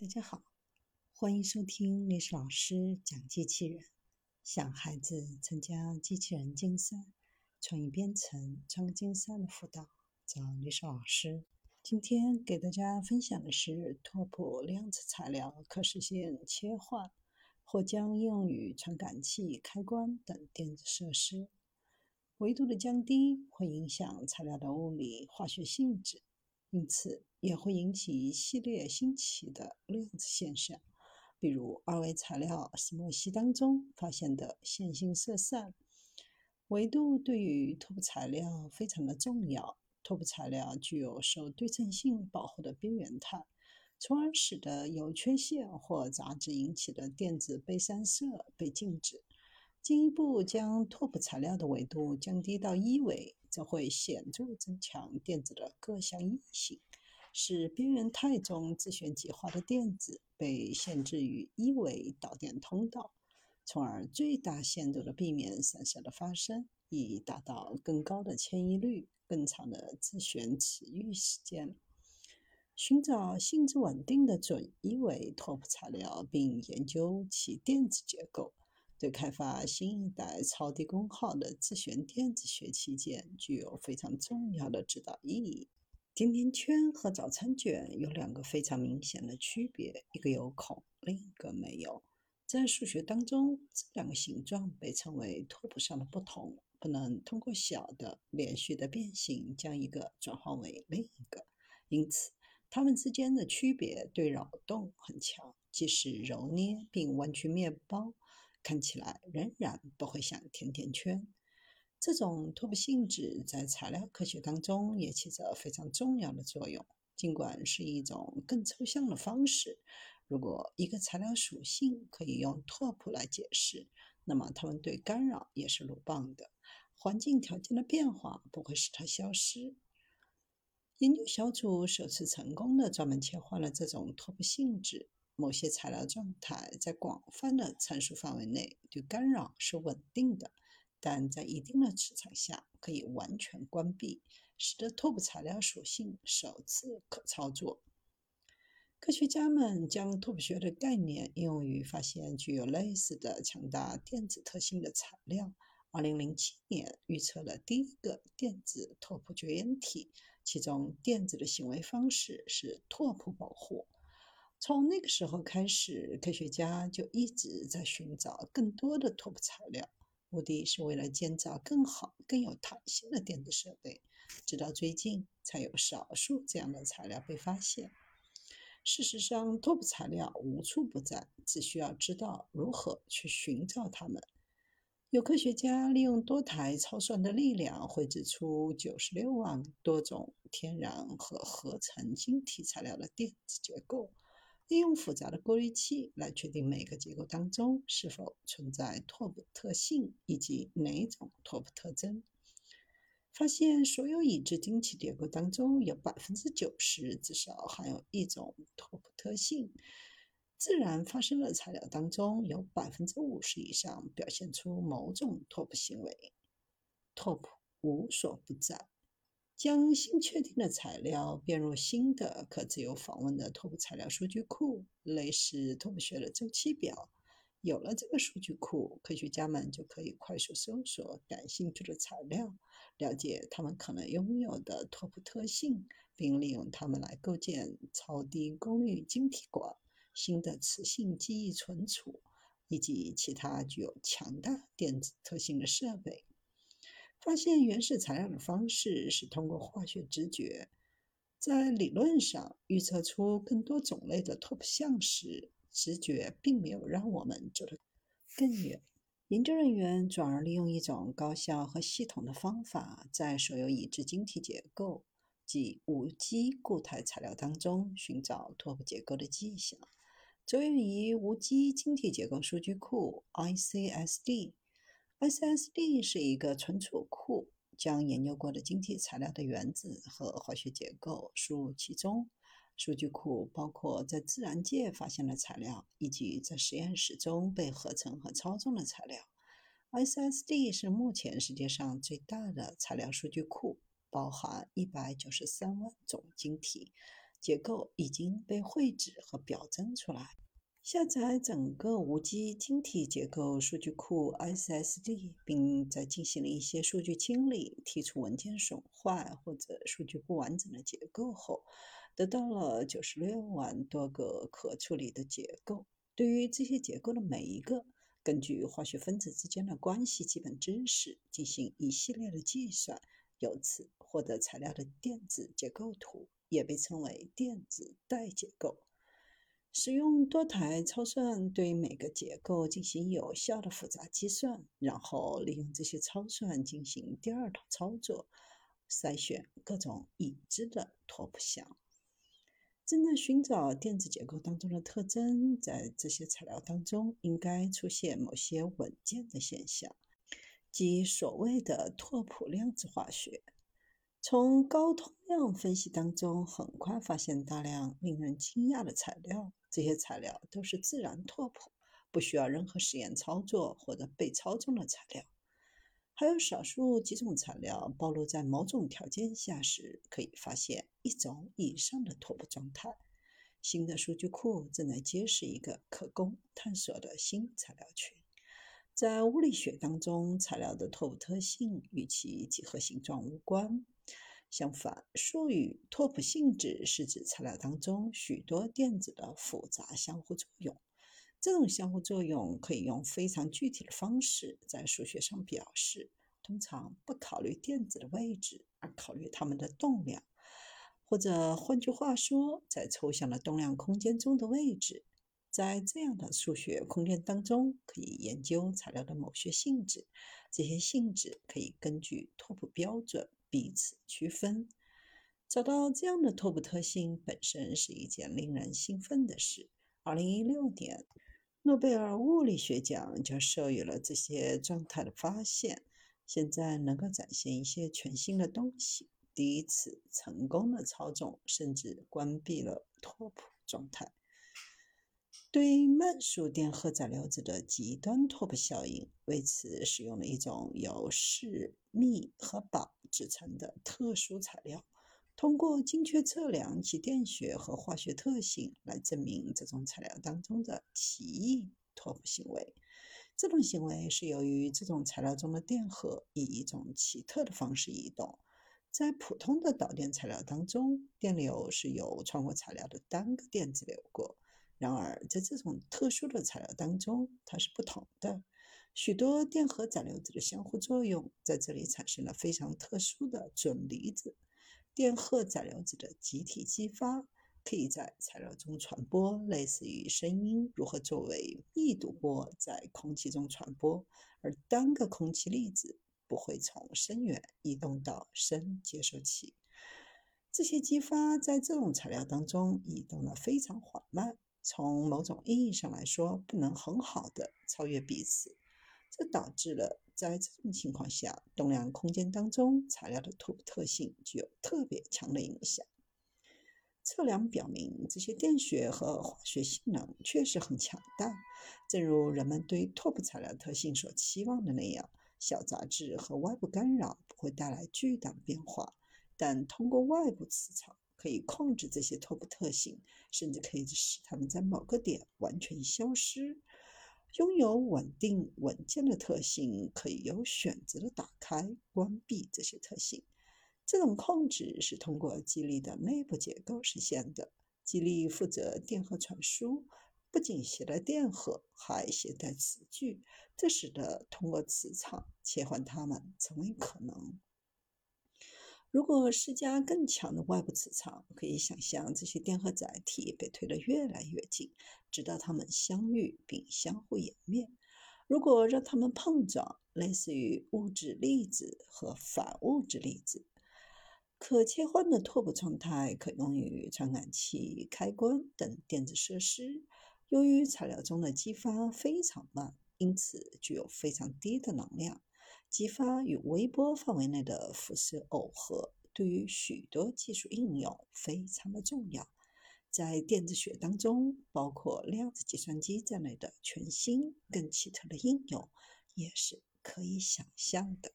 大家好，欢迎收听历史老师讲机器人。想孩子参加机器人竞赛、创意编程、创客竞赛的辅导，找历史老师。今天给大家分享的是拓扑量子材料可实现切换，或将应用于传感器、开关等电子设施。维度的降低会影响材料的物理化学性质。因此，也会引起一系列新奇的量子现象，比如二维材料石墨烯当中发现的线性色散。维度对于拓扑材料非常的重要，拓扑材料具有受对称性保护的边缘态，从而使得由缺陷或杂质引起的电子被散射被禁止。进一步将拓扑材料的维度降低到一维。则会显著增强电子的各项异性，使边缘态中自旋极化的电子被限制于一维导电通道，从而最大限度地避免散射的发生，以达到更高的迁移率、更长的自旋持续时间。寻找性质稳定的准一维拓扑材料，并研究其电子结构。对开发新一代超低功耗的自旋电子学器件具有非常重要的指导意义。甜甜圈和早餐卷有两个非常明显的区别：一个有孔，另一个没有。在数学当中，这两个形状被称为拓扑上的不同，不能通过小的连续的变形将一个转化为另一个。因此，它们之间的区别对扰动很强，即使揉捏并弯曲面包。看起来仍然不会像甜甜圈。这种拓扑性质在材料科学当中也起着非常重要的作用，尽管是一种更抽象的方式。如果一个材料属性可以用拓扑来解释，那么它们对干扰也是鲁棒的。环境条件的变化不会使它消失。研究小组首次成功的专门切换了这种拓扑性质。某些材料状态在广泛的参数范围内对干扰是稳定的，但在一定的磁场下可以完全关闭，使得拓扑材料属性首次可操作。科学家们将拓扑学的概念应用于发现具有类似的强大电子特性的材料。2007年预测了第一个电子拓扑绝缘体，其中电子的行为方式是拓扑保护。从那个时候开始，科学家就一直在寻找更多的拓扑材料，目的是为了建造更好、更有弹性的电子设备。直到最近，才有少数这样的材料被发现。事实上，拓扑材料无处不在，只需要知道如何去寻找它们。有科学家利用多台超算的力量，绘制出九十六万多种天然和合成晶体材料的电子结构。利用复杂的过滤器来确定每个结构当中是否存在拓扑特性以及哪种拓扑特征。发现所有已知晶体结构当中有百分之九十至少含有一种拓扑特性。自然发生的材料当中有百分之五十以上表现出某种拓扑行为。拓扑无所不在。将新确定的材料编入新的可自由访问的拓扑材料数据库，类似拓扑学的周期表。有了这个数据库，科学家们就可以快速搜索感兴趣的材料，了解它们可能拥有的拓扑特性，并利用它们来构建超低功率晶体管、新的磁性记忆存储以及其他具有强大电子特性的设备。发现原始材料的方式是通过化学直觉，在理论上预测出更多种类的拓扑像时，直觉并没有让我们走得更远。研究人员转而利用一种高效和系统的方法，在所有已知晶体结构及无机固态材料当中寻找拓扑结构的迹象。着眼于无机晶体结构数据库 （ICSD）。SSD 是一个存储库，将研究过的晶体材料的原子和化学结构输入其中。数据库包括在自然界发现的材料，以及在实验室中被合成和操纵的材料。SSD 是目前世界上最大的材料数据库，包含一百九十三万种晶体。结构已经被绘制和表征出来。下载整个无机晶体结构数据库 （SSD），并在进行了一些数据清理、剔除文件损坏或者数据不完整的结构后，得到了九十六万多个可处理的结构。对于这些结构的每一个，根据化学分子之间的关系基本知识进行一系列的计算，由此获得材料的电子结构图，也被称为电子带结构。使用多台超算对每个结构进行有效的复杂计算，然后利用这些超算进行第二套操作，筛选各种已知的拓扑项。正在寻找电子结构当中的特征，在这些材料当中应该出现某些稳健的现象，即所谓的拓扑量子化学。从高通量分析当中，很快发现大量令人惊讶的材料。这些材料都是自然拓扑，不需要任何实验操作或者被操纵的材料。还有少数几种材料暴露在某种条件下时，可以发现一种以上的拓扑状态。新的数据库正在揭示一个可供探索的新材料群。在物理学当中，材料的拓扑特性与其几何形状无关。相反，术语拓扑性质是指材料当中许多电子的复杂相互作用。这种相互作用可以用非常具体的方式在数学上表示，通常不考虑电子的位置，而考虑它们的动量，或者换句话说，在抽象的动量空间中的位置。在这样的数学空间当中，可以研究材料的某些性质。这些性质可以根据拓扑标准。彼此区分，找到这样的拓扑特性本身是一件令人兴奋的事。二零一六年，诺贝尔物理学奖就授予了这些状态的发现。现在能够展现一些全新的东西，第一次成功的操纵甚至关闭了拓扑状态。对慢速电荷载流子的极端拓扑效应，为此使用了一种由铯、锰和钋制成的特殊材料。通过精确测量其电学和化学特性来证明这种材料当中的奇异拓扑行为。这种行为是由于这种材料中的电荷以一种奇特的方式移动。在普通的导电材料当中，电流是由穿过材料的单个电子流过。然而，在这种特殊的材料当中，它是不同的。许多电荷载流子的相互作用在这里产生了非常特殊的准离子。电荷载流子的集体激发可以在材料中传播，类似于声音如何作为密度波在空气中传播，而单个空气粒子不会从声源移动到声接收器。这些激发在这种材料当中移动的非常缓慢。从某种意义上来说，不能很好的超越彼此，这导致了在这种情况下，动量空间当中材料的拓扑特性具有特别强的影响。测量表明，这些电学和化学性能确实很强大，正如人们对拓扑材料特性所期望的那样。小杂质和外部干扰不会带来巨大的变化，但通过外部磁场。可以控制这些拓扑特性，甚至可以使它们在某个点完全消失。拥有稳定稳健的特性，可以有选择的打开、关闭这些特性。这种控制是通过激励的内部结构实现的。激励负责电荷传输，不仅携带电荷，还携带磁矩，这使得通过磁场切换它们成为可能。如果施加更强的外部磁场，可以想象这些电荷载体被推得越来越近，直到它们相遇并相互湮灭。如果让它们碰撞，类似于物质粒子和反物质粒子，可切换的拓扑状态可用于传感器、开关等电子设施。由于材料中的激发非常慢，因此具有非常低的能量。激发与微波范围内的辐射耦合对于许多技术应用非常的重要，在电子学当中，包括量子计算机在内的全新更奇特的应用也是可以想象的。